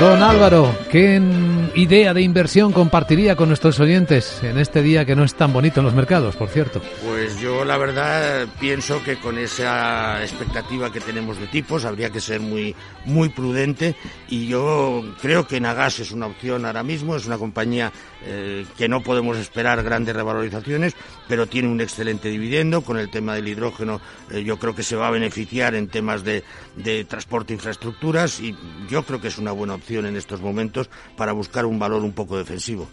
Don Álvaro, ¿qué idea de inversión compartiría con nuestros oyentes en este día que no es tan bonito en los mercados, por cierto? Pues yo la verdad pienso que con esa expectativa que tenemos de tipos habría que ser muy muy prudente y yo creo que Nagas es una opción ahora mismo, es una compañía eh, que no podemos esperar grandes revalorizaciones, pero tiene un excelente dividendo con el tema del hidrógeno. Eh, yo creo que se va a beneficiar en temas de, de transporte e infraestructuras y yo creo que es una buena opción en estos momentos para buscar un valor un poco defensivo.